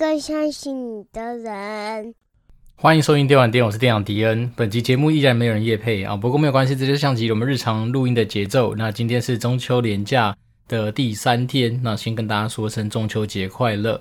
更相信你的人。欢迎收听电玩店，我是店长迪恩。本集节目依然没有人夜配啊，不过没有关系，这就是像极我们日常录音的节奏。那今天是中秋连假的第三天，那先跟大家说声中秋节快乐。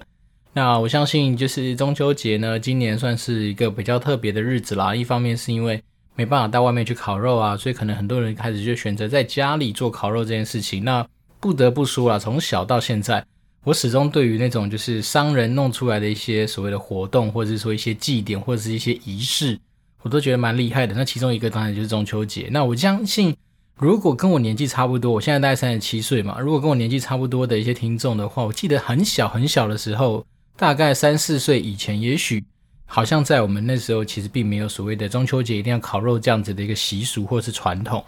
那我相信就是中秋节呢，今年算是一个比较特别的日子啦。一方面是因为没办法到外面去烤肉啊，所以可能很多人开始就选择在家里做烤肉这件事情。那不得不说啊，从小到现在。我始终对于那种就是商人弄出来的一些所谓的活动，或者是说一些祭典，或者是一些仪式，我都觉得蛮厉害的。那其中一个当然就是中秋节。那我相信，如果跟我年纪差不多，我现在大概三十七岁嘛，如果跟我年纪差不多的一些听众的话，我记得很小很小的时候，大概三四岁以前，也许好像在我们那时候其实并没有所谓的中秋节一定要烤肉这样子的一个习俗或是传统。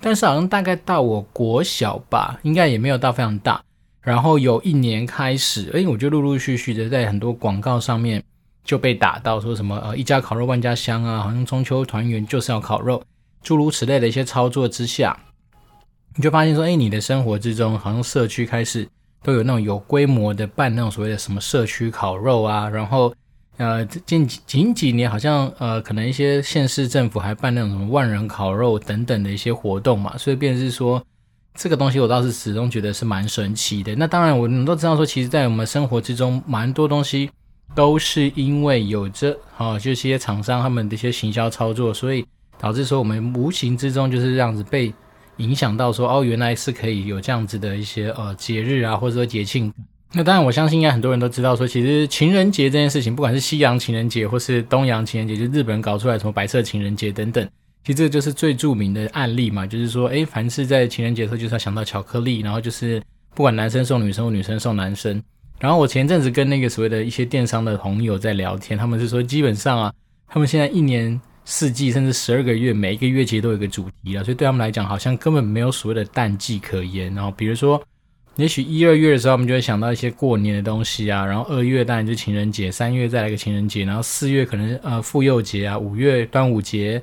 但是好像大概到我国小吧，应该也没有到非常大。然后有一年开始，哎，我就陆陆续续的在很多广告上面就被打到，说什么呃一家烤肉万家香啊，好像中秋团圆就是要烤肉，诸如此类的一些操作之下，你就发现说，哎，你的生活之中好像社区开始都有那种有规模的办那种所谓的什么社区烤肉啊，然后呃近近几年好像呃可能一些县市政府还办那种什么万人烤肉等等的一些活动嘛，所以便是说。这个东西我倒是始终觉得是蛮神奇的。那当然，我们都知道说，其实，在我们生活之中，蛮多东西都是因为有着啊，就是一些厂商他们的一些行销操作，所以导致说我们无形之中就是这样子被影响到说，哦，原来是可以有这样子的一些呃节日啊，或者说节庆。那当然，我相信应该很多人都知道说，其实情人节这件事情，不管是西洋情人节或是东洋情人节，就日本人搞出来什么白色情人节等等。其实这个就是最著名的案例嘛，就是说，诶，凡是在情人节的时候，就是要想到巧克力，然后就是不管男生送女生或女生送男生。然后我前阵子跟那个所谓的一些电商的朋友在聊天，他们是说，基本上啊，他们现在一年四季甚至十二个月，每一个月其实都有一个主题了，所以对他们来讲，好像根本没有所谓的淡季可言。然后比如说，也许一二月的时候，我们就会想到一些过年的东西啊，然后二月当然就情人节，三月再来个情人节，然后四月可能呃妇幼节啊，五月端午节。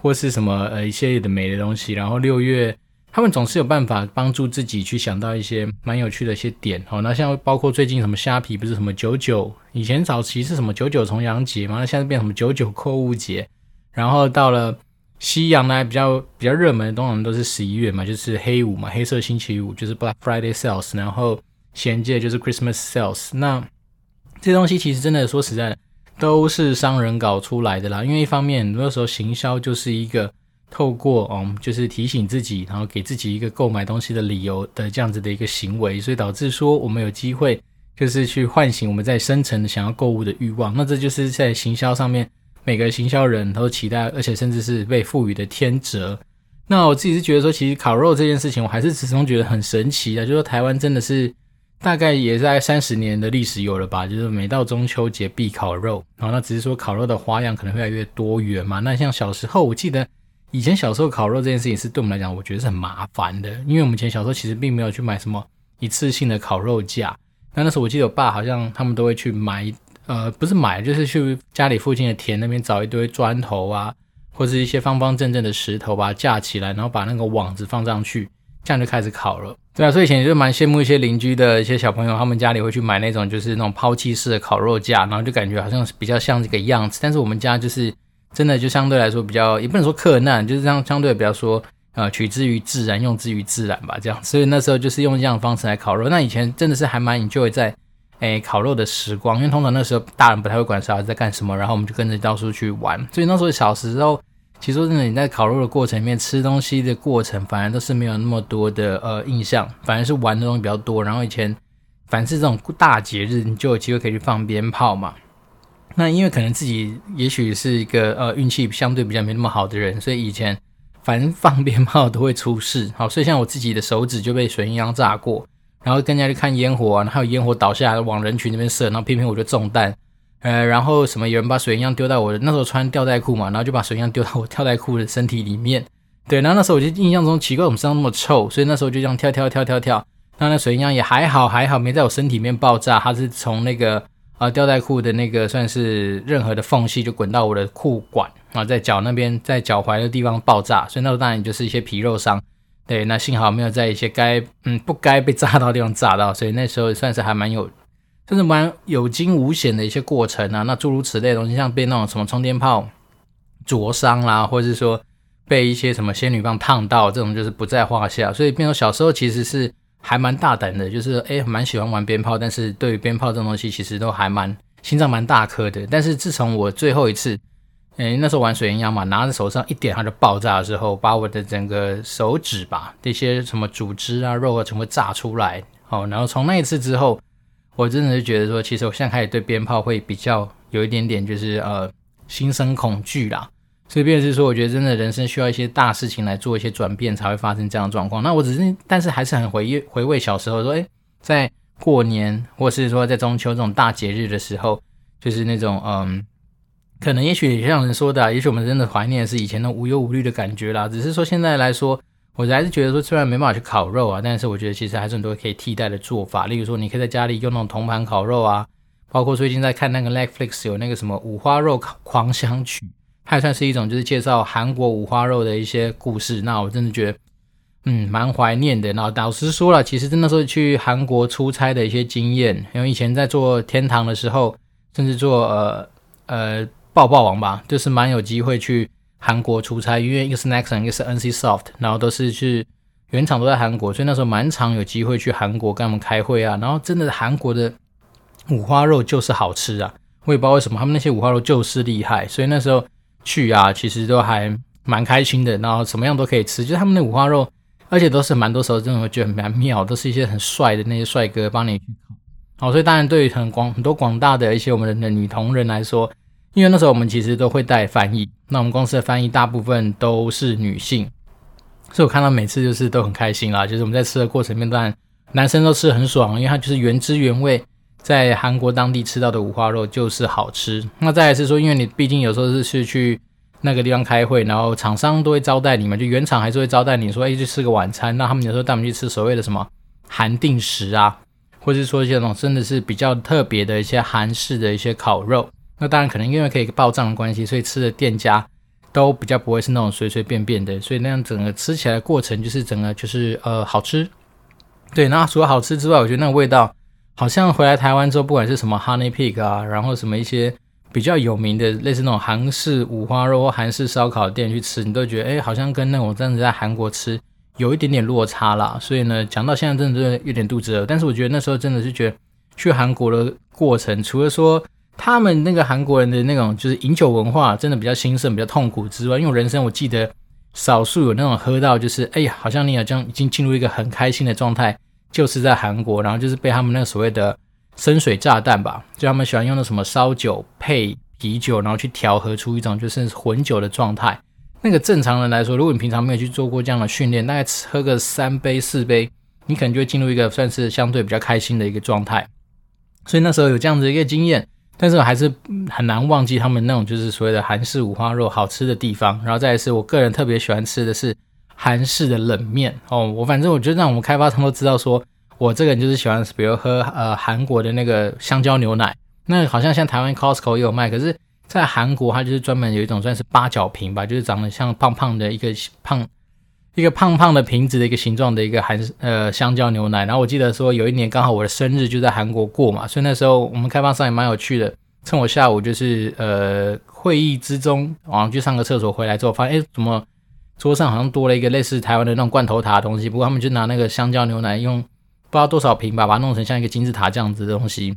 或是什么呃一些的美的东西，然后六月他们总是有办法帮助自己去想到一些蛮有趣的一些点哦。那像包括最近什么虾皮不是什么九九，以前早期是什么九九重阳节嘛，那现在变什么九九购物节。然后到了西洋呢，比较比较热门的通常都是十一月嘛，就是黑五嘛，黑色星期五就是 Black Friday Sales，然后衔接就是 Christmas Sales。那这东西其实真的说实在的。都是商人搞出来的啦，因为一方面很多时候行销就是一个透过嗯，就是提醒自己，然后给自己一个购买东西的理由的这样子的一个行为，所以导致说我们有机会就是去唤醒我们在深层想要购物的欲望。那这就是在行销上面每个行销人都期待，而且甚至是被赋予的天职。那我自己是觉得说，其实烤肉这件事情，我还是始终觉得很神奇的，就是说台湾真的是。大概也在三十年的历史有了吧，就是每到中秋节必烤肉，然后那只是说烤肉的花样可能越来越多元嘛。那像小时候，我记得以前小时候烤肉这件事情是对我们来讲，我觉得是很麻烦的，因为我们以前小时候其实并没有去买什么一次性的烤肉架。那那时候我记得我爸好像他们都会去买，呃，不是买，就是去家里附近的田那边找一堆砖头啊，或是一些方方正正的石头把它架起来，然后把那个网子放上去。这样就开始烤了，对啊，所以以前就蛮羡慕一些邻居的一些小朋友，他们家里会去买那种就是那种抛弃式的烤肉架，然后就感觉好像是比较像这个样子。但是我们家就是真的就相对来说比较，也不能说克难，就是这样相对比较说呃取之于自然，用之于自然吧，这样。所以那时候就是用这样的方式来烤肉。那以前真的是还蛮 enjoy 在诶烤肉的时光，因为通常那时候大人不太会管小孩在干什么，然后我们就跟着到处去玩。所以那时候小时候。其实真的，你在烤肉的过程里面吃东西的过程，反而都是没有那么多的呃印象，反而是玩的东西比较多。然后以前凡是这种大节日，你就有机会可以去放鞭炮嘛。那因为可能自己也许是一个呃运气相对比较没那么好的人，所以以前凡放鞭炮都会出事。好，所以像我自己的手指就被水银枪炸过，然后跟人家去看烟火啊，然后有烟火倒下来往人群那边射，然后偏偏我就中弹。呃，然后什么有人把水鸳鸯丢到我的那时候穿吊带裤嘛，然后就把水鸳鸯丢到我吊带裤的身体里面。对，然后那时候我就印象中奇怪，我们身上那么臭，所以那时候就这样跳跳跳跳跳。那那水鸳鸯也还好还好，没在我身体里面爆炸，它是从那个呃吊带裤的那个算是任何的缝隙就滚到我的裤管啊，在脚那边在脚踝的地方爆炸，所以那时候当然就是一些皮肉伤。对，那幸好没有在一些该嗯不该被炸到的地方炸到，所以那时候算是还蛮有，就是蛮有惊无险的一些过程啊。那诸如此类的东西，像被那种什么冲电炮灼伤啦，或者是说被一些什么仙女棒烫到，这种就是不在话下。所以变成小时候其实是还蛮大胆的，就是诶蛮喜欢玩鞭炮，但是对于鞭炮这种东西其实都还蛮心脏蛮大颗的。但是自从我最后一次。诶，那时候玩水鸳鸯嘛，拿着手上一点它就爆炸的时候，把我的整个手指吧，这些什么组织啊、肉啊，全部炸出来。哦，然后从那一次之后，我真的是觉得说，其实我现在开始对鞭炮会比较有一点点，就是呃心生恐惧啦。所以，便是说，我觉得真的人生需要一些大事情来做一些转变，才会发生这样的状况。那我只是，但是还是很回忆回味小时候，说，诶，在过年或是说在中秋这种大节日的时候，就是那种嗯。可能也许像人说的，啊，也许我们真的怀念是以前那无忧无虑的感觉啦。只是说现在来说，我还是觉得说，虽然没办法去烤肉啊，但是我觉得其实还是很多可以替代的做法。例如说，你可以在家里用那种铜盘烤肉啊，包括最近在看那个 Netflix 有那个什么五花肉狂想曲，它也算是一种就是介绍韩国五花肉的一些故事。那我真的觉得，嗯，蛮怀念的。那老实说了，其实真的是去韩国出差的一些经验，因为以前在做天堂的时候，甚至做呃呃。爆爆王吧，就是蛮有机会去韩国出差，因为一个是 Nexon，一个是 NCSoft，然后都是去原厂都在韩国，所以那时候蛮常有机会去韩国跟他们开会啊。然后真的韩国的五花肉就是好吃啊，我也不知道为什么他们那些五花肉就是厉害，所以那时候去啊，其实都还蛮开心的。然后什么样都可以吃，就是他们的五花肉，而且都是蛮多时候真的会觉得蛮妙，都是一些很帅的那些帅哥帮你去烤。好，所以当然对于很广很多广大的一些我们的女同仁来说。因为那时候我们其实都会带翻译，那我们公司的翻译大部分都是女性，所以我看到每次就是都很开心啦。就是我们在吃的过程面，段男生都吃得很爽，因为它就是原汁原味，在韩国当地吃到的五花肉就是好吃。那再来是说，因为你毕竟有时候是去去那个地方开会，然后厂商都会招待你们，就原厂还是会招待你说，哎，去吃个晚餐。那他们有时候带我们去吃所谓的什么韩定食啊，或者是说一些那种真的是比较特别的一些韩式的一些烤肉。那当然，可能因为可以报账的关系，所以吃的店家都比较不会是那种随随便便的，所以那样整个吃起来的过程就是整个就是呃好吃。对，那除了好吃之外，我觉得那个味道好像回来台湾之后，不管是什么 Honey Pig 啊，然后什么一些比较有名的类似那种韩式五花肉或韩式烧烤店去吃，你都觉得哎，好像跟那种真的在韩国吃有一点点落差啦。所以呢，讲到现在真的是有点肚子饿，但是我觉得那时候真的是觉得去韩国的过程，除了说他们那个韩国人的那种就是饮酒文化，真的比较兴盛，比较痛苦之外，因为人生我记得少数有那种喝到就是，哎呀，好像你好像已经进入一个很开心的状态，就是在韩国，然后就是被他们那个所谓的深水炸弹吧，就他们喜欢用的什么烧酒配啤酒，然后去调和出一种就是混酒的状态。那个正常人来说，如果你平常没有去做过这样的训练，大概喝个三杯四杯，你可能就会进入一个算是相对比较开心的一个状态。所以那时候有这样子一个经验。但是我还是很难忘记他们那种就是所谓的韩式五花肉好吃的地方，然后再来是我个人特别喜欢吃的是韩式的冷面哦。我反正我觉得让我们开发商都知道说，我这个人就是喜欢，比如喝呃韩国的那个香蕉牛奶，那好像像台湾 Costco 也有卖，可是在韩国它就是专门有一种算是八角瓶吧，就是长得像胖胖的一个胖一个胖胖的瓶子的一个形状的一个韩呃香蕉牛奶。然后我记得说有一年刚好我的生日就在韩国过嘛，所以那时候我们开发商也蛮有趣的。趁我下午就是呃会议之中，然后去上个厕所回来之后，发现哎，怎么桌上好像多了一个类似台湾的那种罐头塔的东西？不过他们就拿那个香蕉牛奶，用不知道多少瓶吧，把它弄成像一个金字塔这样子的东西。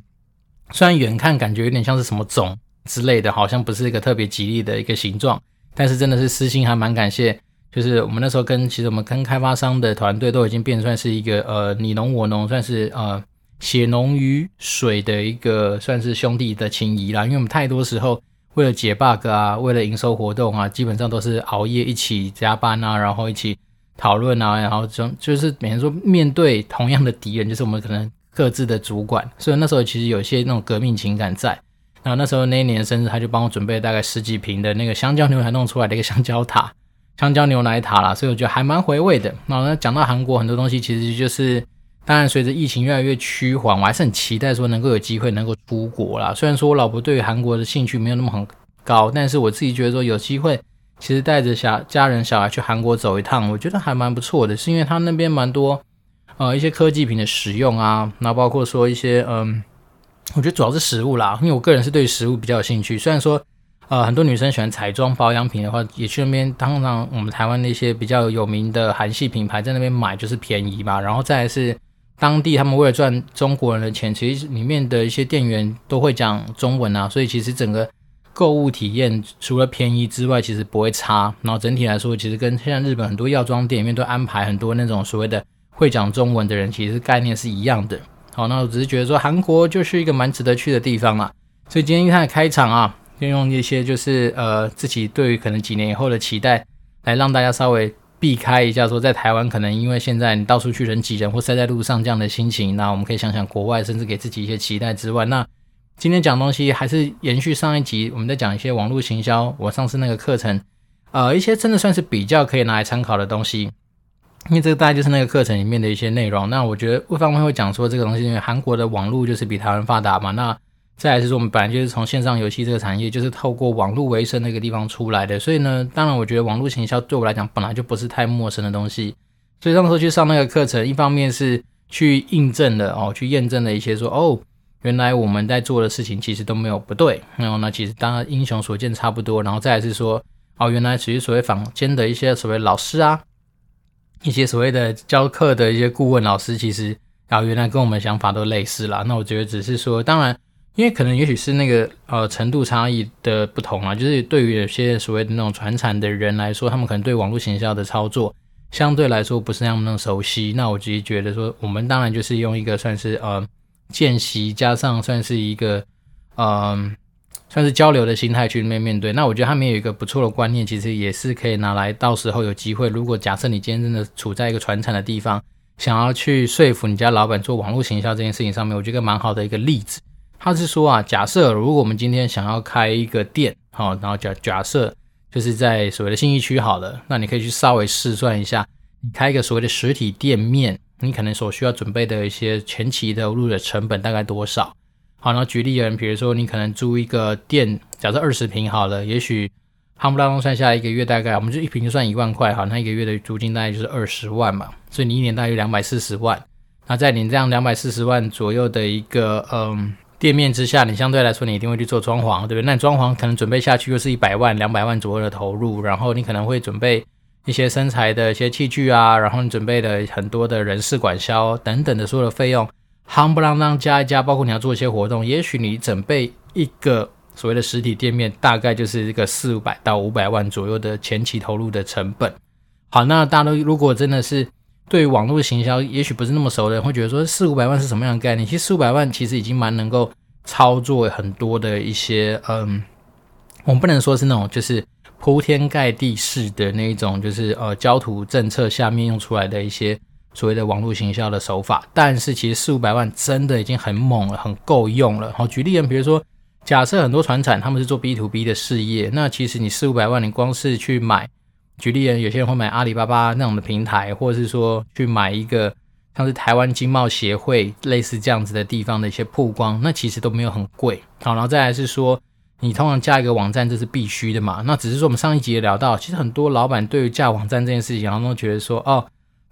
虽然远看感觉有点像是什么种之类的，好像不是一个特别吉利的一个形状，但是真的是私心还蛮感谢。就是我们那时候跟其实我们跟开发商的团队都已经变算是一个呃你侬我侬，算是呃。血浓于水的一个算是兄弟的情谊啦，因为我们太多时候为了解 bug 啊，为了营收活动啊，基本上都是熬夜一起加班啊，然后一起讨论啊，然后就就是每天说面对同样的敌人，就是我们可能各自的主管，所以那时候其实有些那种革命情感在。然后那时候那一年生日，他就帮我准备大概十几瓶的那个香蕉牛奶弄出来的一个香蕉塔，香蕉牛奶塔啦，所以我觉得还蛮回味的。那，讲到韩国很多东西，其实就是。当然，随着疫情越来越趋缓，我还是很期待说能够有机会能够出国啦。虽然说我老婆对于韩国的兴趣没有那么很高，但是我自己觉得说有机会其实带着小家人小孩去韩国走一趟，我觉得还蛮不错的，是因为他那边蛮多呃一些科技品的使用啊，那包括说一些嗯，我觉得主要是食物啦，因为我个人是对食物比较有兴趣，虽然说。呃，很多女生喜欢彩妆保养品的话，也去那边。当然，我们台湾那些比较有名的韩系品牌在那边买就是便宜嘛。然后再来是当地他们为了赚中国人的钱，其实里面的一些店员都会讲中文啊，所以其实整个购物体验除了便宜之外，其实不会差。然后整体来说，其实跟现在日本很多药妆店里面都安排很多那种所谓的会讲中文的人，其实概念是一样的。好，那我只是觉得说韩国就是一个蛮值得去的地方啊。所以今天一开始开场啊。就用一些就是呃自己对于可能几年以后的期待，来让大家稍微避开一下，说在台湾可能因为现在你到处去人挤人或塞在路上这样的心情，那我们可以想想国外，甚至给自己一些期待之外，那今天讲东西还是延续上一集，我们在讲一些网络行销，我上次那个课程，呃，一些真的算是比较可以拿来参考的东西，因为这个大概就是那个课程里面的一些内容。那我觉得魏方面会讲说这个东西，因为韩国的网络就是比台湾发达嘛，那。再来是说，我们本来就是从线上游戏这个产业，就是透过网络为生的一个地方出来的，所以呢，当然我觉得网络行销对我来讲本来就不是太陌生的东西。所以那时候去上那个课程，一方面是去印证了哦，去验证了一些说哦，原来我们在做的事情其实都没有不对。然后呢，其实当然英雄所见差不多。然后再来是说哦，原来其实所谓坊间的一些所谓老师啊，一些所谓的教课的一些顾问老师，其实啊原来跟我们想法都类似啦。那我觉得只是说，当然。因为可能也许是那个呃程度差异的不同啊，就是对于有些所谓的那种传产的人来说，他们可能对网络行销的操作相对来说不是那么那么熟悉。那我自己觉得说，我们当然就是用一个算是呃见习加上算是一个嗯、呃、算是交流的心态去面面对。那我觉得他们有一个不错的观念，其实也是可以拿来到时候有机会，如果假设你今天真的处在一个传产的地方，想要去说服你家老板做网络行销这件事情上面，我觉得蛮好的一个例子。他是说啊，假设如果我们今天想要开一个店，好，然后假假设就是在所谓的信义区好了，那你可以去稍微试算一下，你开一个所谓的实体店面，你可能所需要准备的一些前期投入的成本大概多少？好，然后举例人，比如说你可能租一个店，假设二十平好了，也许夯不啷当算下来一个月大概，我们就一平就算一万块，好，那一个月的租金大概就是二十万嘛，所以你一年大约两百四十万。那在你这样两百四十万左右的一个嗯。店面之下，你相对来说，你一定会去做装潢，对不对？那装潢可能准备下去又是一百万、两百万左右的投入，然后你可能会准备一些生财的一些器具啊，然后你准备的很多的人事管销等等的所有的费用，夯不啷当加一加，包括你要做一些活动，也许你准备一个所谓的实体店面，大概就是一个四五百到五百万左右的前期投入的成本。好，那大家都如果真的是。对于网络行销，也许不是那么熟的人会觉得说四五百万是什么样的概念？其实四五百万其实已经蛮能够操作很多的一些，嗯，我们不能说是那种就是铺天盖地式的那一种，就是呃焦土政策下面用出来的一些所谓的网络行销的手法。但是其实四五百万真的已经很猛了，很够用了。好，举例人，比如说假设很多传产他们是做 B to B 的事业，那其实你四五百万，你光是去买。举例人，有些人会买阿里巴巴那种的平台，或者是说去买一个像是台湾经贸协会类似这样子的地方的一些曝光，那其实都没有很贵。好，然后再来是说，你通常架一个网站这是必须的嘛？那只是说我们上一集也聊到，其实很多老板对于架网站这件事情，然后都觉得说，哦，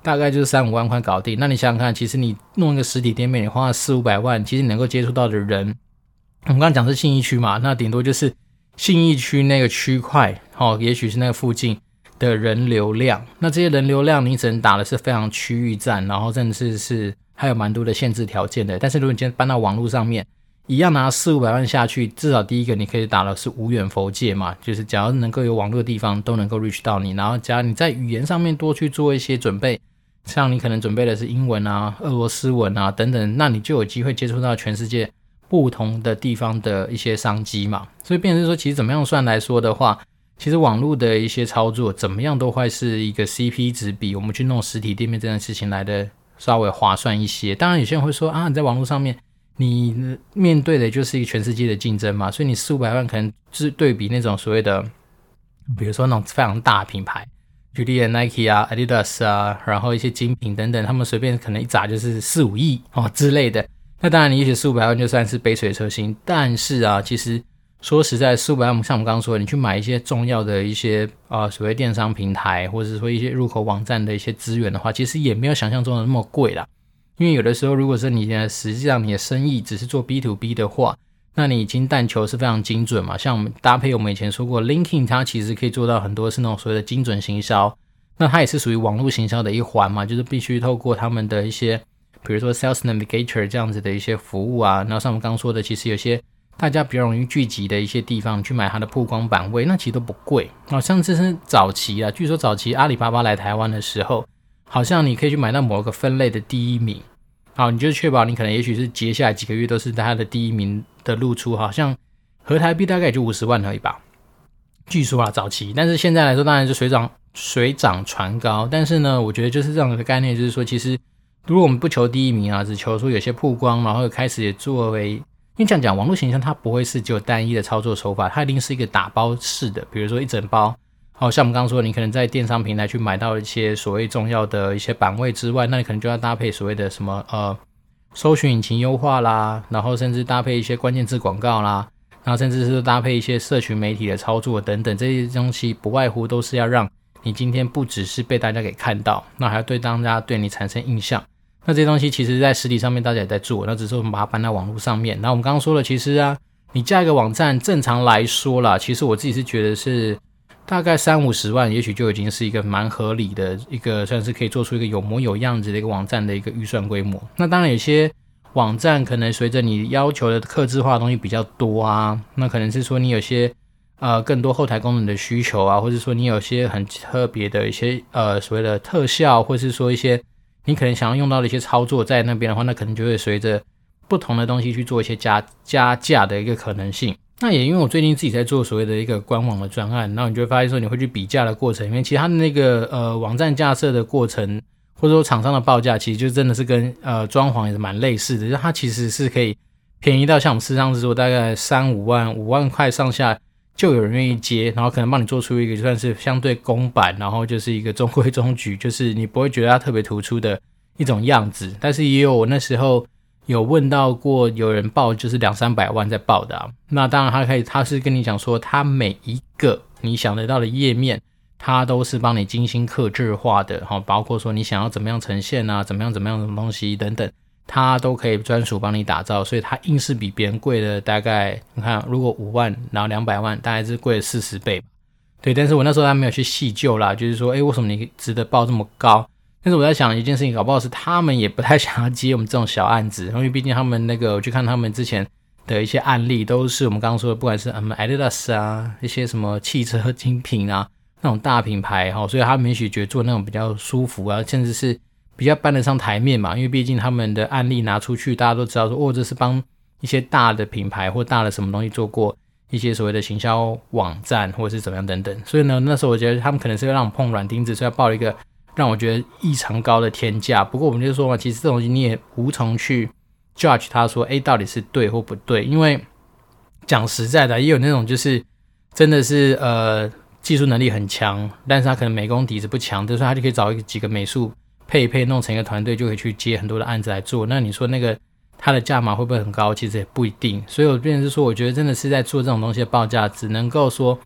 大概就是三五万块搞定。那你想想看，其实你弄一个实体店面，你花了四五百万，其实你能够接触到的人，我们刚刚讲是信义区嘛，那顶多就是信义区那个区块，哦，也许是那个附近。的人流量，那这些人流量你只能打的是非常区域战，然后甚至是还有蛮多的限制条件的。但是如果你今天搬到网络上面，一样拿四五百万下去，至少第一个你可以打的是无远佛界嘛，就是只要能够有网络的地方都能够 reach 到你。然后假如你在语言上面多去做一些准备，像你可能准备的是英文啊、俄罗斯文啊等等，那你就有机会接触到全世界不同的地方的一些商机嘛。所以变成说，其实怎么样算来说的话。其实网络的一些操作怎么样都会是一个 CP 值比我们去弄实体店面这件事情来的稍微划算一些。当然有些人会说啊，你在网络上面你面对的就是一个全世界的竞争嘛，所以你四五百万可能是对比那种所谓的，比如说那种非常大品牌，举例 Nike 啊、Adidas 啊，然后一些精品等等，他们随便可能一砸就是四五亿哦之类的。那当然你也许四五百万就算是杯水车薪，但是啊，其实。说实在，四五百万，像我们刚刚说的，你去买一些重要的一些啊、所谓电商平台，或者是说一些入口网站的一些资源的话，其实也没有想象中的那么贵啦。因为有的时候，如果说你现在实际上你的生意只是做 B to B 的话，那你金弹球是非常精准嘛。像我们搭配我们以前说过，Linking 它其实可以做到很多是那种所谓的精准行销，那它也是属于网络行销的一环嘛，就是必须透过他们的一些，比如说 Sales Navigator 这样子的一些服务啊，然后像我们刚刚说的，其实有些。大家比较容易聚集的一些地方去买它的曝光版位，那其实都不贵。好像这是早期啊，据说早期阿里巴巴来台湾的时候，好像你可以去买到某个分类的第一名。好，你就确保你可能也许是接下来几个月都是它的第一名的露出，好像合台币大概也就五十万而已吧。据说啊，早期，但是现在来说当然是水涨水涨船高。但是呢，我觉得就是这样的概念，就是说，其实如果我们不求第一名啊，只求说有些曝光，然后开始也作为。因为这样讲，网络形象它不会是只有单一的操作手法，它一定是一个打包式的。比如说一整包，好像我们刚刚说，你可能在电商平台去买到一些所谓重要的一些版位之外，那你可能就要搭配所谓的什么呃，搜寻引擎优化啦，然后甚至搭配一些关键字广告啦，然后甚至是搭配一些社群媒体的操作等等，这些东西不外乎都是要让你今天不只是被大家给看到，那还要对大家对你产生印象。那这些东西其实，在实体上面大家也在做，那只是我们把它搬到网络上面。那我们刚刚说了，其实啊，你架一个网站，正常来说啦，其实我自己是觉得是大概三五十万，也许就已经是一个蛮合理的一个，算是可以做出一个有模有样子的一个网站的一个预算规模。那当然，有些网站可能随着你要求的客制化的东西比较多啊，那可能是说你有些呃更多后台功能的需求啊，或者说你有些很特别的一些呃所谓的特效，或是说一些。你可能想要用到的一些操作在那边的话，那可能就会随着不同的东西去做一些加加价的一个可能性。那也因为我最近自己在做所谓的一个官网的专案，然后你就会发现说，你会去比价的过程里面，其他的那个呃网站架设的过程，或者说厂商的报价，其实就真的是跟呃装潢也是蛮类似的，就它其实是可以便宜到像我们市场上是说大概三五万五万块上下。就有人愿意接，然后可能帮你做出一个就算是相对公版，然后就是一个中规中矩，就是你不会觉得它特别突出的一种样子。但是也有我那时候有问到过，有人报就是两三百万在报的啊。那当然他可以，他是跟你讲说，他每一个你想得到的页面，他都是帮你精心刻制化的，哈，包括说你想要怎么样呈现啊，怎么样怎么样的东西等等。它都可以专属帮你打造，所以它硬是比别人贵了大概，你看，如果五万，然后两百万，大概是贵了四十倍吧。对，但是我那时候还没有去细究啦，就是说，诶，为什么你值得报这么高？但是我在想一件事情，搞不好是他们也不太想要接我们这种小案子，因为毕竟他们那个，我去看他们之前的一些案例，都是我们刚刚说的，不管是什么 Adidas 啊，一些什么汽车精品啊，那种大品牌哈，所以他们也许觉得做那种比较舒服啊，甚至是。比较搬得上台面嘛，因为毕竟他们的案例拿出去，大家都知道说，哦，这是帮一些大的品牌或大的什么东西做过一些所谓的行销网站或者是怎么样等等。所以呢，那时候我觉得他们可能是要让我碰软钉子，所以要报一个让我觉得异常高的天价。不过我们就说嘛，其实这东西你也无从去 judge 他说，哎，到底是对或不对。因为讲实在的，也有那种就是真的是呃技术能力很强，但是他可能美工底子不强，所以他就可以找一个几个美术。配一配，弄成一个团队就可以去接很多的案子来做。那你说那个它的价码会不会很高？其实也不一定。所以我变成是说，我觉得真的是在做这种东西的报价，只能够说，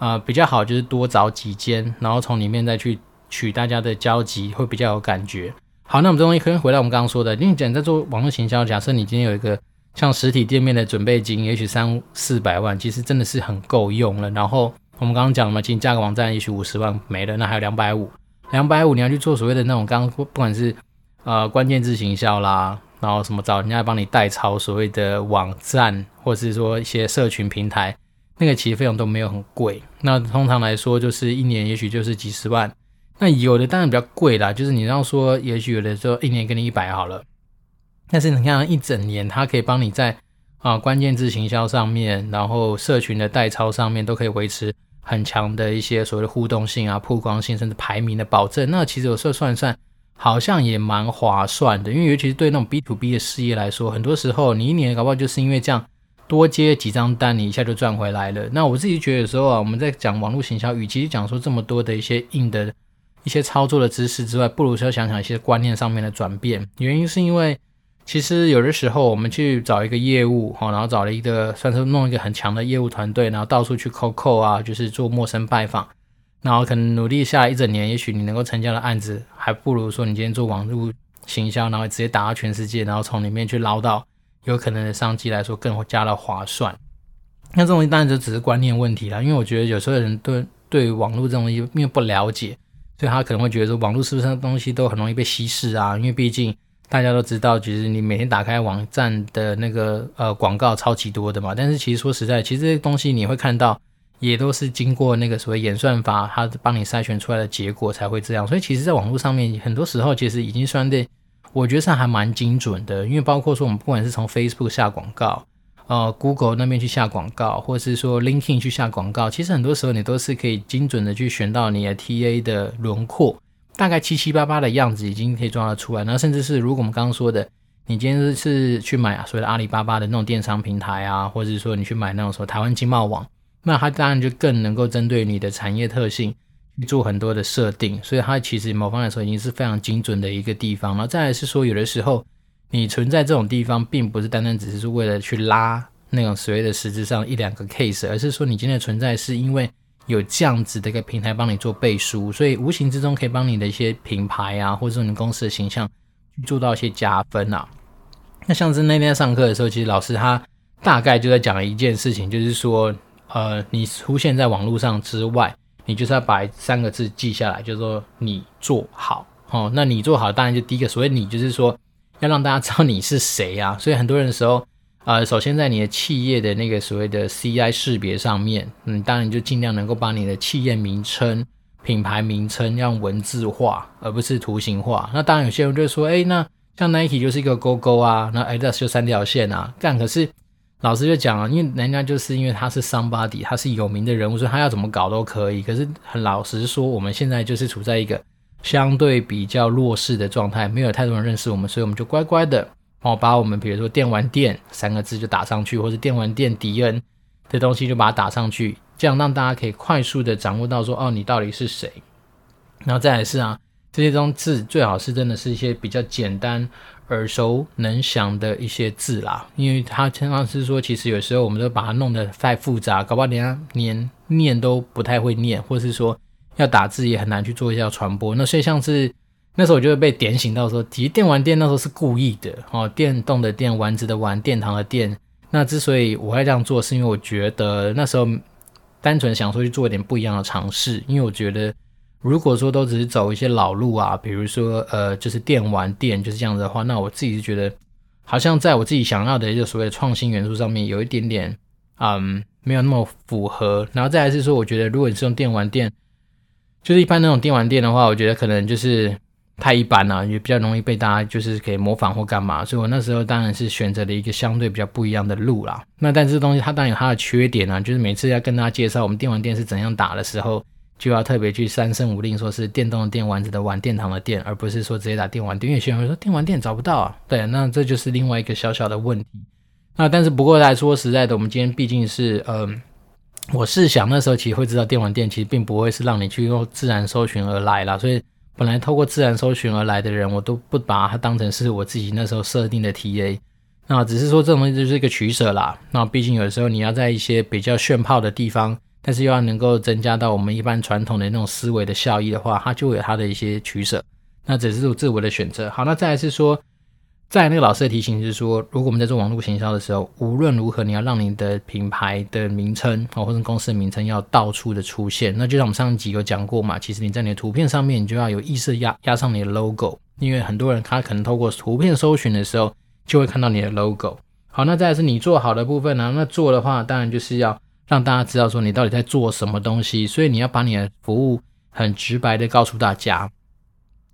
呃，比较好就是多找几间，然后从里面再去取大家的交集，会比较有感觉。好，那我们这东西可以回到我们刚刚说的，因为讲在做网络行销，假设你今天有一个像实体店面的准备金，也许三四百万，其实真的是很够用了。然后我们刚刚讲了嘛，其实架个网站也许五十万没了，那还有两百五。两百五，你要去做所谓的那种，刚不管是呃关键字行销啦，然后什么找人家帮你代抄所谓的网站，或者是说一些社群平台，那个其实费用都没有很贵。那通常来说，就是一年也许就是几十万。那有的当然比较贵啦，就是你要说，也许有的时候一年给你一百好了，但是你看一整年，它可以帮你在啊、关键字行销上面，然后社群的代抄上面都可以维持。很强的一些所谓的互动性啊、曝光性，甚至排名的保证，那其实有时候算一算，好像也蛮划算的。因为尤其是对那种 B to B 的事业来说，很多时候你一年搞不好就是因为这样多接几张单，你一下就赚回来了。那我自己觉得有时候啊，我们在讲网络行销，与其讲说这么多的一些硬的一些操作的知识之外，不如说想想一些观念上面的转变。原因是因为其实有的时候我们去找一个业务，哈，然后找了一个算是弄一个很强的业务团队，然后到处去扣扣啊，就是做陌生拜访，然后可能努力下来一整年，也许你能够成交的案子，还不如说你今天做网络行销，然后直接打到全世界，然后从里面去捞到有可能的商机来说更加的划算。那这种东西当然就只是观念问题了，因为我觉得有时候人对对网络这种东西因为不了解，所以他可能会觉得说网络是不是东西都很容易被稀释啊？因为毕竟。大家都知道，其实你每天打开网站的那个呃广告超级多的嘛，但是其实说实在，其实这些东西你会看到，也都是经过那个所谓演算法，它帮你筛选出来的结果才会这样。所以其实，在网络上面，很多时候其实已经算对，我觉得是还蛮精准的。因为包括说我们不管是从 Facebook 下广告，呃，Google 那边去下广告，或是说 LinkedIn 去下广告，其实很多时候你都是可以精准的去选到你的 TA 的轮廓。大概七七八八的样子已经可以抓得出来，那甚至是如果我们刚刚说的，你今天是去买所谓的阿里巴巴的那种电商平台啊，或者是说你去买那种说台湾经贸网，那它当然就更能够针对你的产业特性去做很多的设定，所以它其实某方来说已经是非常精准的一个地方。然后再来是说，有的时候你存在这种地方，并不是单单只是为了去拉那种所谓的实质上一两个 case，而是说你今天存在是因为。有这样子的一个平台帮你做背书，所以无形之中可以帮你的一些品牌啊，或者说你公司的形象去做到一些加分啊。那像是那天上课的时候，其实老师他大概就在讲一件事情，就是说，呃，你出现在网络上之外，你就是要把三个字记下来，就是说你做好哦。那你做好，当然就第一个，所谓你就是说要让大家知道你是谁啊。所以很多人的时候。呃，首先在你的企业的那个所谓的 CI 识别上面，嗯，当然就尽量能够把你的企业名称、品牌名称让文字化，而不是图形化。那当然有些人就说，哎，那像 Nike 就是一个勾勾啊，那 Adidas 就三条线啊。但可是老师就讲了，因为人家就是因为他是 somebody，他是有名的人物，所以他要怎么搞都可以。可是很老实说，我们现在就是处在一个相对比较弱势的状态，没有太多人认识我们，所以我们就乖乖的。哦，把我们比如说电玩店三个字就打上去，或者电玩店迪恩的东西就把它打上去，这样让大家可以快速的掌握到说，哦，你到底是谁。然后再来是啊，这些中字最好是真的是一些比较简单、耳熟能详的一些字啦，因为它经常是说，其实有时候我们都把它弄得太复杂，搞不好人家连念都不太会念，或是说要打字也很难去做一下传播。那所以像是。那时候我就会被点醒到说，其实电玩店那时候是故意的哦，电动的电，丸子的丸，殿堂的殿。那之所以我会这样做，是因为我觉得那时候单纯想说去做一点不一样的尝试。因为我觉得，如果说都只是走一些老路啊，比如说呃，就是电玩店就是这样子的话，那我自己是觉得好像在我自己想要的一个所谓的创新元素上面有一点点嗯没有那么符合。然后再来是说，我觉得如果你是用电玩店，就是一般那种电玩店的话，我觉得可能就是。太一般了，也比较容易被大家就是给模仿或干嘛，所以我那时候当然是选择了一个相对比较不一样的路啦。那但这东西它当然有它的缺点啊，就是每次要跟大家介绍我们电玩店是怎样打的时候，就要特别去三声五令说是电动的电丸子的玩殿堂的电，而不是说直接打电玩店。因为有些人会说电玩店找不到啊，对，那这就是另外一个小小的问题。那但是不过来说实在的，我们今天毕竟是嗯、我试想那时候其实会知道电玩店其实并不会是让你去用自然搜寻而来啦，所以。本来透过自然搜寻而来的人，我都不把它当成是我自己那时候设定的 TA。那只是说这种东西就是一个取舍啦。那毕竟有时候你要在一些比较炫炮的地方，但是又要能够增加到我们一般传统的那种思维的效益的话，它就有它的一些取舍。那只是自我的选择。好，那再来是说。在那个老师的提醒是说，如果我们在做网络行销的时候，无论如何，你要让你的品牌的名称啊，或者公司的名称要到处的出现。那就像我们上一集有讲过嘛，其实你在你的图片上面，你就要有意识压压上你的 logo，因为很多人他可能透过图片搜寻的时候，就会看到你的 logo。好，那再来是你做好的部分呢、那做的话，当然就是要让大家知道说你到底在做什么东西，所以你要把你的服务很直白的告诉大家。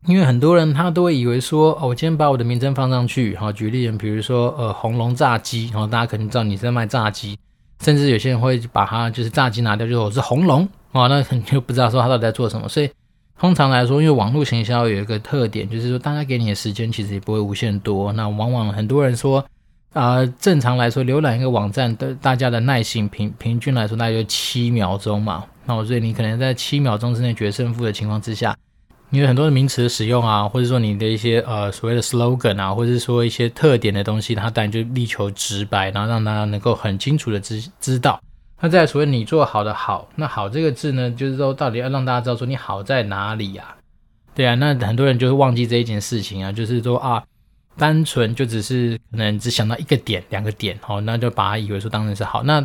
因为很多人他都会以为说，哦，我今天把我的名称放上去，好，举例人，比如说，呃，红龙炸鸡，然后大家可能知道你在卖炸鸡，甚至有些人会把它就是炸鸡拿掉，就说我是红龙，啊，那你就不知道说他到底在做什么。所以通常来说，因为网络行销有一个特点，就是说大家给你的时间其实也不会无限多。那往往很多人说，啊、正常来说浏览一个网站的大家的耐心平平均来说大概就七秒钟嘛，那我所以你可能在七秒钟之内决胜负的情况之下。你有很多的名词的使用啊，或者说你的一些呃所谓的 slogan 啊，或者是说一些特点的东西，它当然就力求直白，然后让大家能够很清楚的知知道。那再所谓你做好的好，那好这个字呢，就是说到底要让大家知道说你好在哪里呀？对啊，那很多人就会忘记这一件事情啊，就是说啊。单纯就只是可能只想到一个点、两个点，哦，那就把它以为说当成是好。那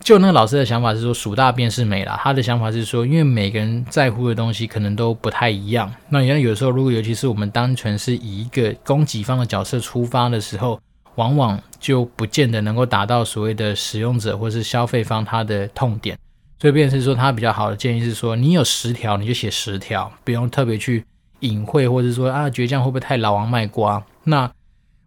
就那个老师的想法是说，数大便是美啦。他的想法是说，因为每个人在乎的东西可能都不太一样。那你看，有时候如果尤其是我们单纯是以一个供给方的角色出发的时候，往往就不见得能够达到所谓的使用者或是消费方他的痛点。所以，便是说，他比较好的建议是说，你有十条你就写十条，不用特别去隐晦，或者说啊，倔强会不会太老王卖瓜？那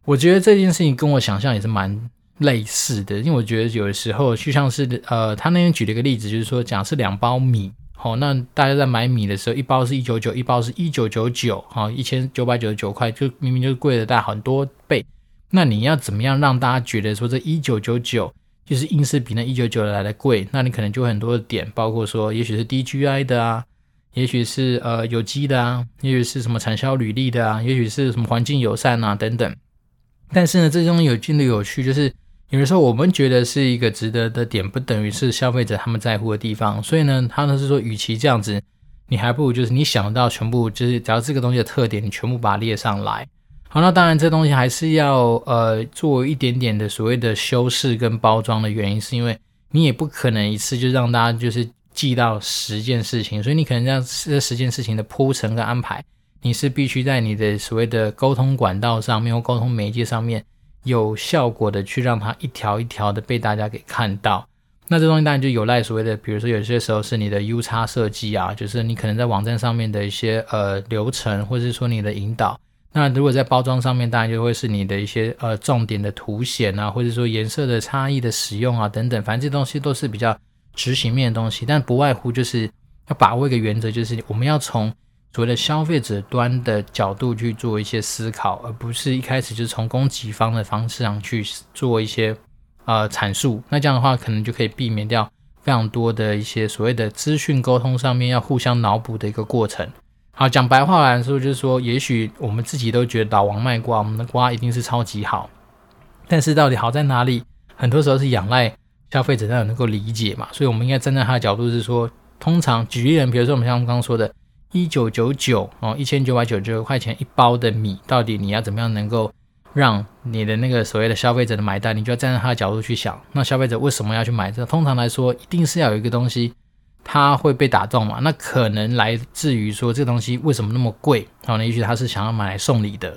我觉得这件事情跟我想象也是蛮类似的，因为我觉得有的时候就像是呃，他那天举了一个例子，就是说讲是两包米，好，那大家在买米的时候，一包是一九九，一包是一九九九，好，一千九百九十九块，就明明就是贵了大很多倍。那你要怎么样让大家觉得说这一九九九就是硬是比那一九九来的贵？那你可能就很多的点，包括说也许是低 GI 的啊。也许是呃有机的啊，也许是什么产销履历的啊，也许是什么环境友善啊等等。但是呢，这种有趣的有趣，就是有的时候我们觉得是一个值得的点，不等于是消费者他们在乎的地方。所以呢，他呢是说，与其这样子，你还不如就是你想到全部，就是只要这个东西的特点，你全部把它列上来。好，那当然这东西还是要呃做一点点的所谓的修饰跟包装的原因，是因为你也不可能一次就让大家就是。记到十件事情，所以你可能这样这十件事情的铺陈跟安排，你是必须在你的所谓的沟通管道上面或沟通媒介上面有效果的去让它一条一条的被大家给看到。那这东西当然就有赖所谓的，比如说有些时候是你的 UX 设计啊，就是你可能在网站上面的一些呃流程，或者是说你的引导。那如果在包装上面，当然就会是你的一些呃重点的凸显啊，或者说颜色的差异的使用啊等等，反正这东西都是比较。执行面的东西，但不外乎就是要把握一个原则，就是我们要从所谓的消费者端的角度去做一些思考，而不是一开始就从供给方的方式上去做一些呃阐述。那这样的话，可能就可以避免掉非常多的一些所谓的资讯沟通上面要互相脑补的一个过程。好，讲白话来说，就是说，也许我们自己都觉得老王卖瓜，我们的瓜一定是超级好，但是到底好在哪里？很多时候是仰赖。消费者才能够理解嘛，所以我们应该站在他的角度是说，通常举例人，比如说我们像刚刚说的，一九九九哦，一千九百九十九块钱一包的米，到底你要怎么样能够让你的那个所谓的消费者的买单？你就要站在他的角度去想，那消费者为什么要去买这？通常来说，一定是要有一个东西他会被打动嘛，那可能来自于说这个东西为什么那么贵？好，那也许他是想要买来送礼的，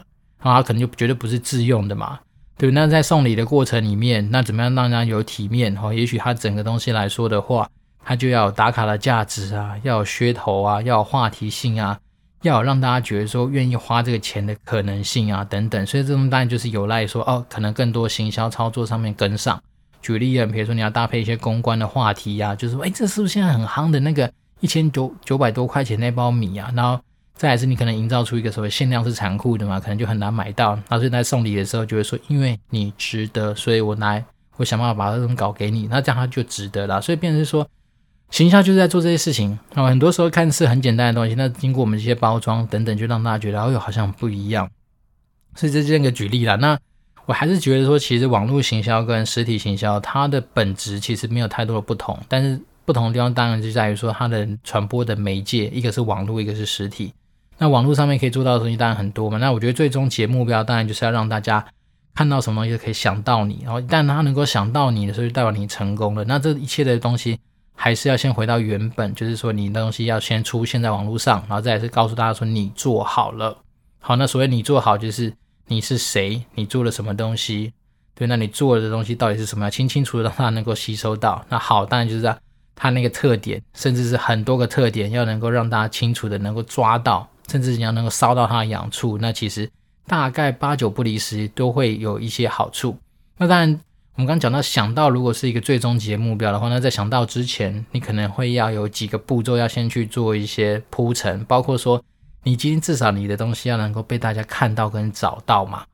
然后他可能就绝对不是自用的嘛。对，那在送礼的过程里面，那怎么样让人家有体面？哈，也许他整个东西来说的话，他就要打卡的价值啊，要有噱头啊，要有话题性啊，要有让大家觉得说愿意花这个钱的可能性啊，等等。所以这种当然就是有赖说哦，可能更多行销操作上面跟上。举例啊，比如说你要搭配一些公关的话题呀、啊，就是说，哎，这是不是现在很夯的那个一千九九百多块钱那包米啊？然后。再来是你可能营造出一个所谓限量是残酷的嘛，可能就很难买到。那所以在送礼的时候就会说，因为你值得，所以我来，我想办法把这种搞给你，那这样它就值得了。所以变成是说，行销就是在做这些事情。那很多时候看似很简单的东西，那经过我们这些包装等等，就让大家觉得，哦哟，好像不一样。所以这是一个举例啦。那我还是觉得说，其实网络行销跟实体行销，它的本质其实没有太多的不同，但是不同的地方当然就在于说，它的传播的媒介，一个是网络，一个是实体。那网络上面可以做到的东西当然很多嘛。那我觉得最终其目标当然就是要让大家看到什么东西可以想到你，然后一旦他能够想到你的时候，就代表你成功了。那这一切的东西还是要先回到原本，就是说你的东西要先出现在网络上，然后再是告诉大家说你做好了。好，那所谓你做好就是你是谁，你做了什么东西，对，那你做的东西到底是什么，要清清楚楚让他能够吸收到。那好，当然就是他那个特点，甚至是很多个特点，要能够让大家清楚的能够抓到。甚至你要能够烧到它的痒处，那其实大概八九不离十都会有一些好处。那当然，我们刚讲到想到，如果是一个最终极的目标的话，那在想到之前，你可能会要有几个步骤要先去做一些铺陈，包括说你今天至少你的东西要能够被大家看到跟找到嘛。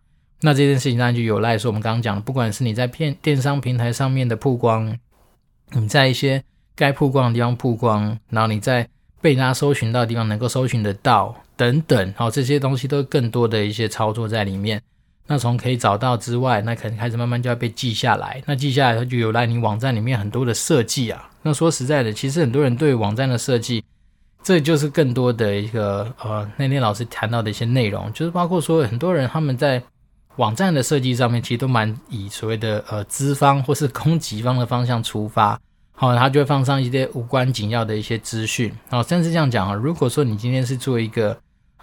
那这件事情当然就有赖说我们刚刚讲的，不管是你在片电商平台上面的曝光，你在一些该曝光的地方曝光，然后你在被大家搜寻到的地方能够搜寻得到，等等，好，这些东西都更多的一些操作在里面。那从可以找到之外，那可能开始慢慢就要被记下来。那记下来，它就有赖你网站里面很多的设计啊。那说实在的，其实很多人对网站的设计，这就是更多的一个呃，那天老师谈到的一些内容，就是包括说很多人他们在网站的设计上面，其实都蛮以所谓的呃资方 或是攻击方的方向出发。好，他就会放上一些无关紧要的一些资讯。好，甚至这样讲啊，如果说你今天是做一个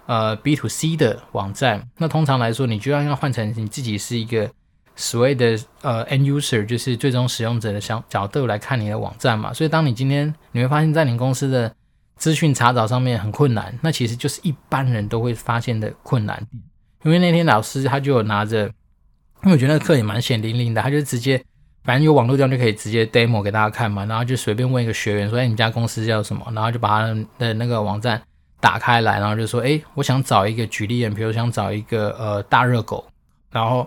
呃 B to C 的网站，那通常来说，你就要要换成你自己是一个所谓的呃 end user，就是最终使用者的角角度来看你的网站嘛。所以，当你今天你会发现在你公司的资讯查找上面很困难，那其实就是一般人都会发现的困难点。因为那天老师他就有拿着，因为我觉得那个课也蛮显灵灵的，他就直接。反正有网络这样就可以直接 demo 给大家看嘛，然后就随便问一个学员说：“哎，你家公司叫什么？”然后就把他的那个网站打开来，然后就说：“哎，我想找一个举例，比如想找一个呃大热狗，然后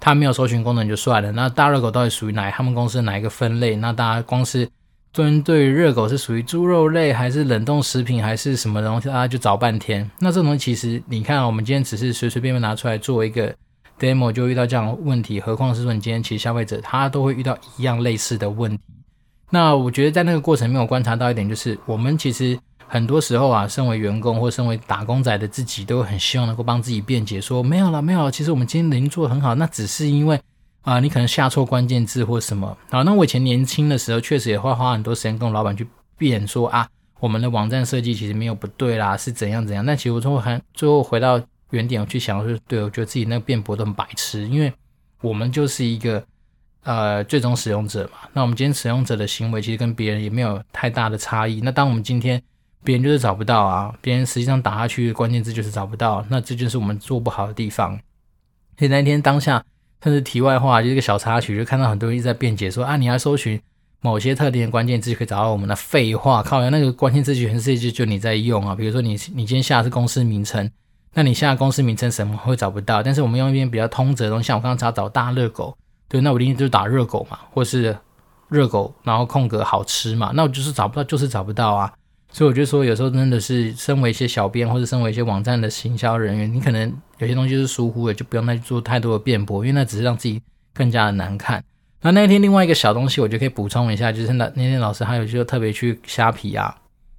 它没有搜寻功能就算了。那大热狗到底属于哪？他们公司哪一个分类？那大家光是针对热狗是属于猪肉类，还是冷冻食品，还是什么东西？大家就找半天。那这种东西其实你看，我们今天只是随随便便拿出来做一个。demo 就遇到这样的问题，何况是说你今天其实消费者他都会遇到一样类似的问题。那我觉得在那个过程没有观察到一点，就是我们其实很多时候啊，身为员工或身为打工仔的自己，都很希望能够帮自己辩解说，没有了，没有了。其实我们今天能做得很好，那只是因为啊、你可能下错关键字或什么。好，那我以前年轻的时候，确实也会花很多时间跟老板去辩说啊，我们的网站设计其实没有不对啦，是怎样怎样。但其实我最后还最后回到。原点我去想，就是对，我觉得自己那个辩驳都很白痴，因为我们就是一个呃最终使用者嘛。那我们今天使用者的行为其实跟别人也没有太大的差异。那当我们今天别人就是找不到啊，别人实际上打下去的关键字就是找不到，那这就是我们做不好的地方。所以那天当下，甚至题外话，就是一个小插曲，就看到很多人一直在辩解说啊，你要搜寻某些特定的关键字就可以找到我们的废话。靠，那个关键字全世界就就你在用啊。比如说你你今天下的是公司名称。那你下公司名称什么会找不到？但是我们用一边比较通则的东西，像我刚刚找找大热狗，对，那我一定就是打热狗嘛，或是热狗，然后空格好吃嘛，那我就是找不到，就是找不到啊。所以我觉得说，有时候真的是身为一些小编或者身为一些网站的行销人员，你可能有些东西是疏忽的，就不用再做太多的辩驳，因为那只是让自己更加的难看。那那天另外一个小东西，我就可以补充一下，就是那那天老师还有就特别去虾皮啊，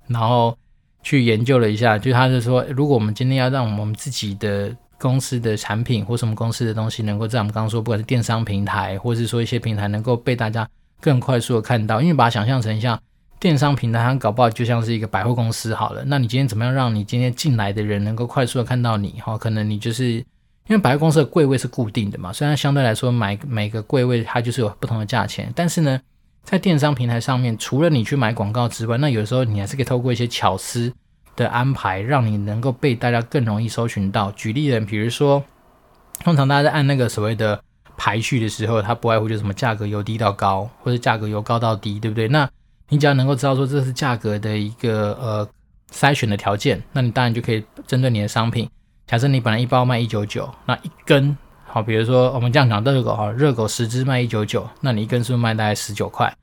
然后。去研究了一下，就他是说，如果我们今天要让我们自己的公司的产品或什么公司的东西能够在我们刚刚说，不管是电商平台，或者是说一些平台能够被大家更快速的看到，因为把它想象成像电商平台，它搞不好就像是一个百货公司好了。那你今天怎么样让你今天进来的人能够快速的看到你？哈，可能你就是因为百货公司的柜位是固定的嘛，虽然相对来说买每个柜位它就是有不同的价钱，但是呢。在电商平台上面，除了你去买广告之外，那有时候你还是可以透过一些巧思的安排，让你能够被大家更容易搜寻到。举例人，比如说，通常大家在按那个所谓的排序的时候，它不外乎就什么价格由低到高，或者价格由高到低，对不对？那你只要能够知道说这是价格的一个呃筛选的条件，那你当然就可以针对你的商品，假设你本来一包卖一九九，那一根。好，比如说我们这样讲热狗哈，热狗十只卖一九九，那你一根是不是卖大概十九块？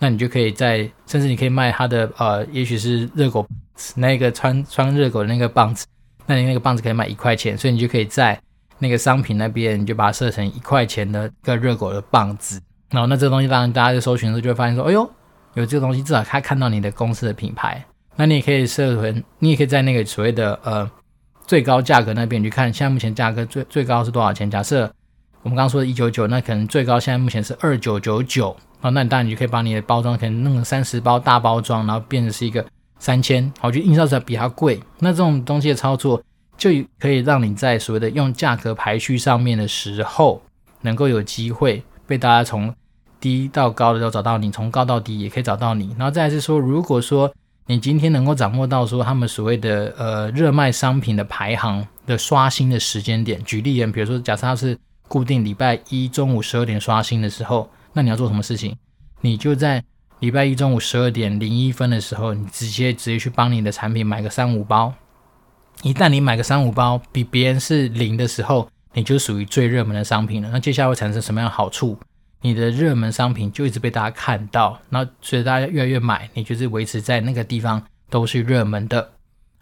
那你就可以在，甚至你可以卖它的呃，也许是热狗那个穿穿热狗的那个棒子，那你那个棒子可以卖一块钱，所以你就可以在那个商品那边，你就把它设成一块钱的一个热狗的棒子。然后那这个东西当然大家在搜寻的时候就会发现说，哎呦，有这个东西，至少他看到你的公司的品牌。那你也可以设成，你也可以在那个所谓的呃。最高价格那边去看，现在目前价格最最高是多少钱？假设我们刚刚说的一九九，那可能最高现在目前是二九九九啊。那你当然你就可以把你的包装可能弄个三十包大包装，然后变成是一个三千，好，就印刷出来比它贵。那这种东西的操作就可以让你在所谓的用价格排序上面的时候，能够有机会被大家从低到高的时候找到你，从高到低也可以找到你。然后再来是说，如果说你今天能够掌握到说他们所谓的呃热卖商品的排行的刷新的时间点，举例人，比如说假设它是固定礼拜一中午十二点刷新的时候，那你要做什么事情？你就在礼拜一中午十二点零一分的时候，你直接直接去帮你的产品买个三五包。一旦你买个三五包比别人是零的时候，你就属于最热门的商品了。那接下来会产生什么样的好处？你的热门商品就一直被大家看到，那随着大家越来越买，你就是维持在那个地方都是热门的。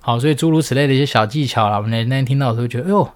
好，所以诸如此类的一些小技巧啦，我们那天听到的时候觉得，哎呦，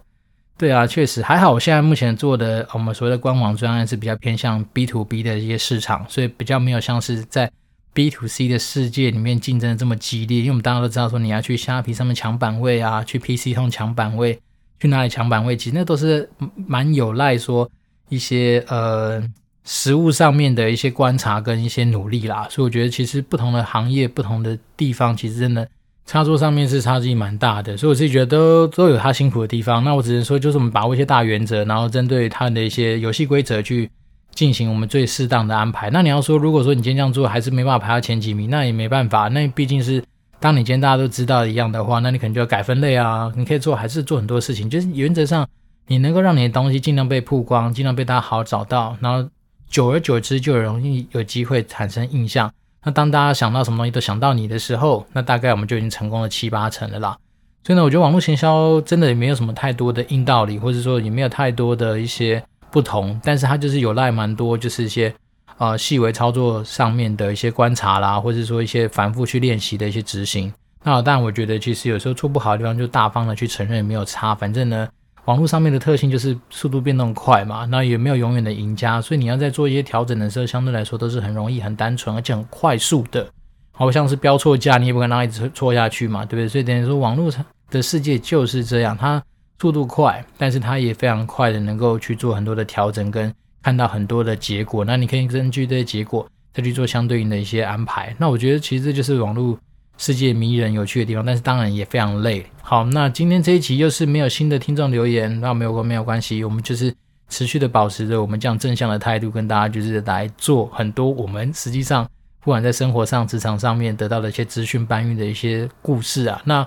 对啊，确实还好。我现在目前做的我们所谓的官网专案是比较偏向 B to B 的一些市场，所以比较没有像是在 B to C 的世界里面竞争这么激烈。因为我们大家都知道说，你要去虾皮上面抢版位啊，去 PC 通抢版位，去哪里抢版位，其实那都是蛮有赖说一些呃实物上面的一些观察跟一些努力啦。所以我觉得其实不同的行业、不同的地方，其实真的。插座上面是差距蛮大的，所以我自己觉得都都有它辛苦的地方。那我只能说，就是我们把握一些大原则，然后针对它的一些游戏规则去进行我们最适当的安排。那你要说，如果说你今天这样做还是没办法排到前几名，那也没办法。那毕竟是当你今天大家都知道一样的话，那你可能就要改分类啊。你可以做还是做很多事情，就是原则上你能够让你的东西尽量被曝光，尽量被大家好找到，然后久而久之就容易有机会产生印象。那当大家想到什么东西都想到你的时候，那大概我们就已经成功了七八成了啦。所以呢，我觉得网络行销真的也没有什么太多的硬道理，或者说也没有太多的一些不同，但是它就是有赖蛮多，就是一些呃细微操作上面的一些观察啦，或者说一些反复去练习的一些执行。那当然，我觉得其实有时候做不好的地方就大方的去承认，没有差，反正呢。网络上面的特性就是速度变动快嘛，那也没有永远的赢家，所以你要在做一些调整的时候，相对来说都是很容易、很单纯而且很快速的。好像是标错价，你也不可能让它一直错下去嘛，对不对？所以等于说，网络上的世界就是这样，它速度快，但是它也非常快的能够去做很多的调整，跟看到很多的结果。那你可以根据这些结果再去做相对应的一些安排。那我觉得其实这就是网络。世界迷人有趣的地方，但是当然也非常累。好，那今天这一期又是没有新的听众留言，那没有关没有关系，我们就是持续的保持着我们这样正向的态度，跟大家就是来做很多我们实际上不管在生活上、职场上面得到的一些资讯搬运的一些故事啊。那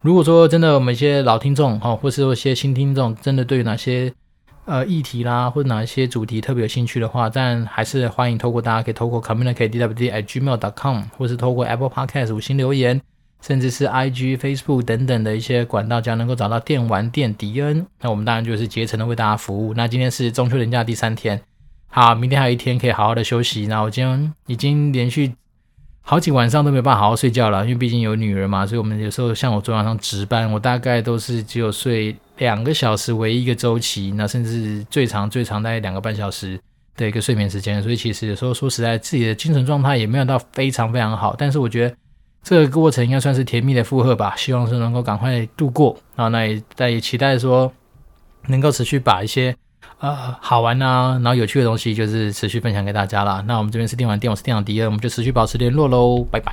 如果说真的我们一些老听众哈，或是说一些新听众，真的对于哪些呃，议题啦，或者哪一些主题特别有兴趣的话，但还是欢迎透过大家可以透过 communicatedwd@gmail.com，或是透过 Apple Podcast 五星留言，甚至是 IG、Facebook 等等的一些管道，将能够找到电玩店迪恩。那我们当然就是竭诚的为大家服务。那今天是中秋连假第三天，好，明天还有一天可以好好的休息。那我今天已经连续。好几晚上都没有办法好好睡觉了，因为毕竟有女儿嘛，所以我们有时候像我昨晚上值班，我大概都是只有睡两个小时为一个周期，那甚至最长最长大概两个半小时的一个睡眠时间，所以其实有时候说实在，自己的精神状态也没有到非常非常好，但是我觉得这个过程应该算是甜蜜的负荷吧，希望是能够赶快度过，然后那也但也期待说能够持续把一些。啊，好玩啊。然后有趣的东西就是持续分享给大家啦。那我们这边是电玩店，我是电脑迪。我们就持续保持联络喽，拜拜。